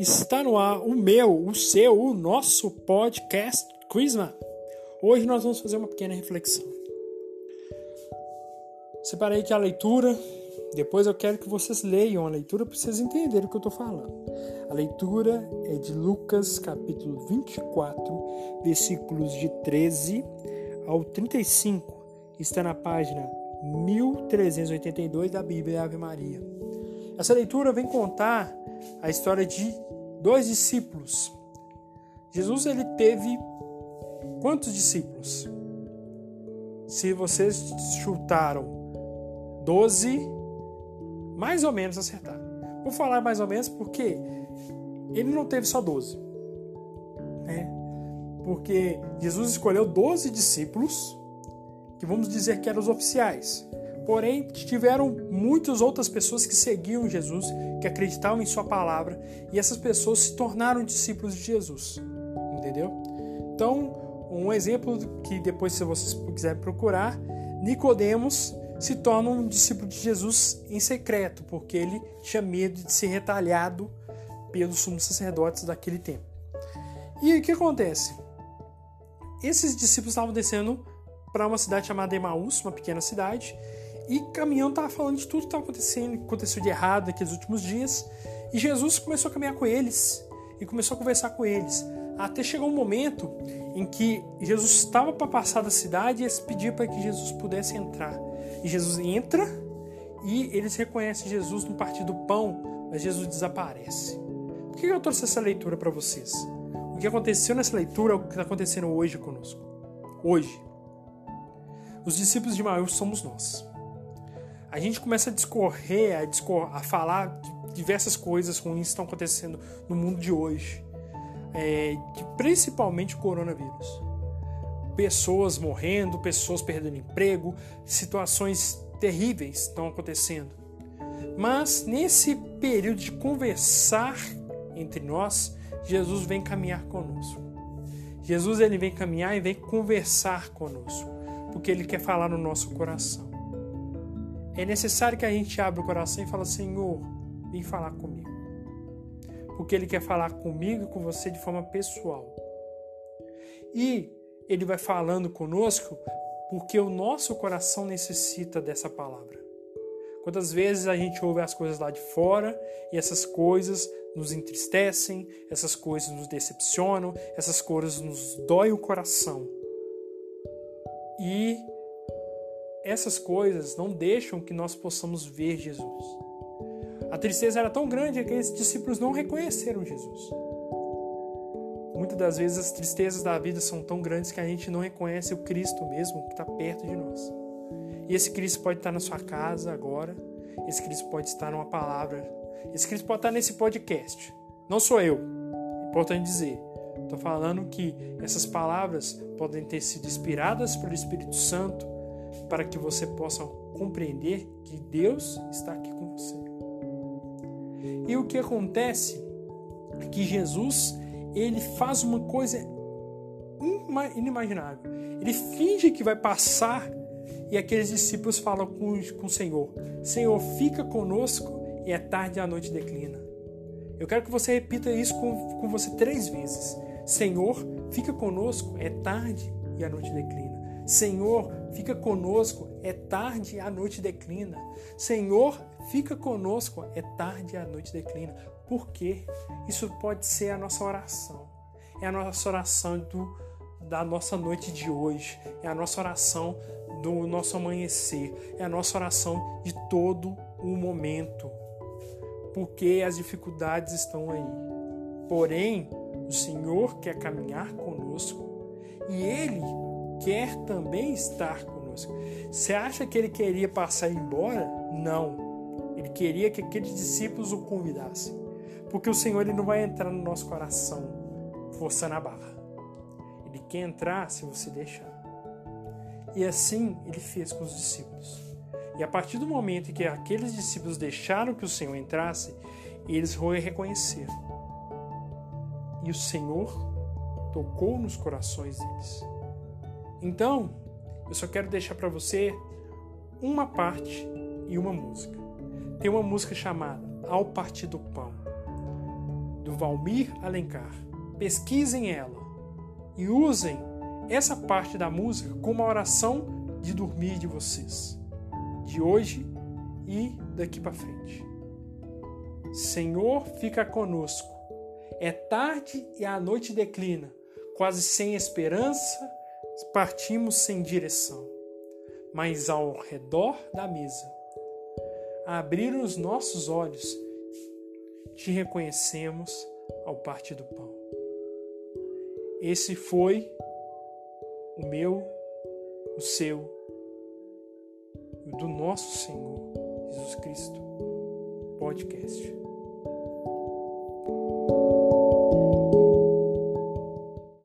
Está no ar o meu, o seu, o nosso podcast Crisma. Hoje nós vamos fazer uma pequena reflexão. Separei aqui a leitura, depois eu quero que vocês leiam a leitura para vocês entenderem o que eu estou falando. A leitura é de Lucas capítulo 24, versículos de 13 ao 35. Está na página 1382 da Bíblia Ave Maria. Essa leitura vem contar a história de dois discípulos. Jesus ele teve quantos discípulos? Se vocês chutaram 12, mais ou menos acertaram. Vou falar mais ou menos porque ele não teve só 12. Né? Porque Jesus escolheu 12 discípulos, que vamos dizer que eram os oficiais. Porém, tiveram muitas outras pessoas que seguiam Jesus, que acreditavam em Sua palavra, e essas pessoas se tornaram discípulos de Jesus. Entendeu? Então, um exemplo que depois, se vocês quiserem procurar, Nicodemos se torna um discípulo de Jesus em secreto, porque ele tinha medo de ser retalhado pelos sumos sacerdotes daquele tempo. E o que acontece? Esses discípulos estavam descendo para uma cidade chamada Emaús, uma pequena cidade, e caminhando estava falando de tudo que estava acontecendo, aconteceu de errado naqueles últimos dias. E Jesus começou a caminhar com eles e começou a conversar com eles. Até chegou um momento em que Jesus estava para passar da cidade e eles pediam para que Jesus pudesse entrar. E Jesus entra e eles reconhecem Jesus no partir do pão, mas Jesus desaparece. Por que eu trouxe essa leitura para vocês? O que aconteceu nessa leitura é o que está acontecendo hoje conosco. Hoje. Os discípulos de Maús somos nós a gente começa a discorrer, a, discor a falar de diversas coisas ruins estão acontecendo no mundo de hoje, é, principalmente o coronavírus. Pessoas morrendo, pessoas perdendo emprego, situações terríveis estão acontecendo. Mas nesse período de conversar entre nós, Jesus vem caminhar conosco. Jesus ele vem caminhar e vem conversar conosco, porque ele quer falar no nosso coração. É necessário que a gente abra o coração e fale: Senhor, vem falar comigo. Porque Ele quer falar comigo e com você de forma pessoal. E Ele vai falando conosco porque o nosso coração necessita dessa palavra. Quantas vezes a gente ouve as coisas lá de fora e essas coisas nos entristecem, essas coisas nos decepcionam, essas coisas nos doem o coração. E essas coisas não deixam que nós possamos ver Jesus. A tristeza era tão grande que esses discípulos não reconheceram Jesus. Muitas das vezes as tristezas da vida são tão grandes que a gente não reconhece o Cristo mesmo que está perto de nós. E esse Cristo pode estar na sua casa agora, esse Cristo pode estar numa palavra, esse Cristo pode estar nesse podcast. Não sou eu, importante dizer. Estou falando que essas palavras podem ter sido inspiradas pelo Espírito Santo para que você possa compreender que Deus está aqui com você. E o que acontece é que Jesus ele faz uma coisa inimaginável. Ele finge que vai passar e aqueles discípulos falam com, com o Senhor: Senhor, fica conosco e é tarde e a noite declina. Eu quero que você repita isso com, com você três vezes. Senhor, fica conosco, é tarde e a noite declina. Senhor, fica conosco, é tarde e a noite declina. Senhor, fica conosco, é tarde e a noite declina. Por quê? Isso pode ser a nossa oração. É a nossa oração do, da nossa noite de hoje. É a nossa oração do nosso amanhecer. É a nossa oração de todo o momento. Porque as dificuldades estão aí. Porém, o Senhor quer caminhar conosco e Ele quer também estar conosco. Você acha que ele queria passar embora? Não. Ele queria que aqueles discípulos o convidassem. Porque o Senhor ele não vai entrar no nosso coração forçando a barra. Ele quer entrar se você deixar. E assim ele fez com os discípulos. E a partir do momento em que aqueles discípulos deixaram que o Senhor entrasse, eles reconheceram. E o Senhor tocou nos corações deles. Então, eu só quero deixar para você uma parte e uma música. Tem uma música chamada Ao Partir do Pão, do Valmir Alencar. Pesquisem ela e usem essa parte da música como a oração de dormir de vocês, de hoje e daqui para frente. Senhor, fica conosco. É tarde e a noite declina, quase sem esperança, partimos sem direção. Mas ao redor da mesa, a abrir os nossos olhos, te reconhecemos ao partir do pão. Esse foi o meu, o seu, o do nosso Senhor Jesus Cristo podcast.